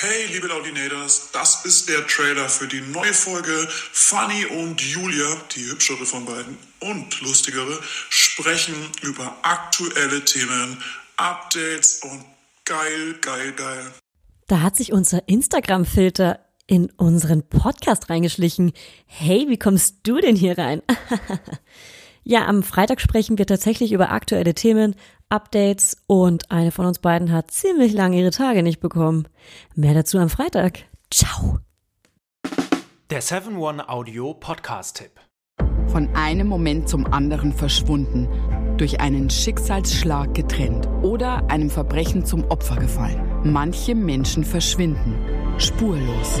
Hey, liebe Laudinators, das ist der Trailer für die neue Folge. Fanny und Julia, die hübschere von beiden und lustigere, sprechen über aktuelle Themen, Updates und geil, geil, geil. Da hat sich unser Instagram-Filter in unseren Podcast reingeschlichen. Hey, wie kommst du denn hier rein? ja, am Freitag sprechen wir tatsächlich über aktuelle Themen, Updates und eine von uns beiden hat ziemlich lange ihre Tage nicht bekommen. Mehr dazu am Freitag. Ciao. Der 7-One Audio Podcast-Tipp. Von einem Moment zum anderen verschwunden, durch einen Schicksalsschlag getrennt oder einem Verbrechen zum Opfer gefallen. Manche Menschen verschwinden spurlos.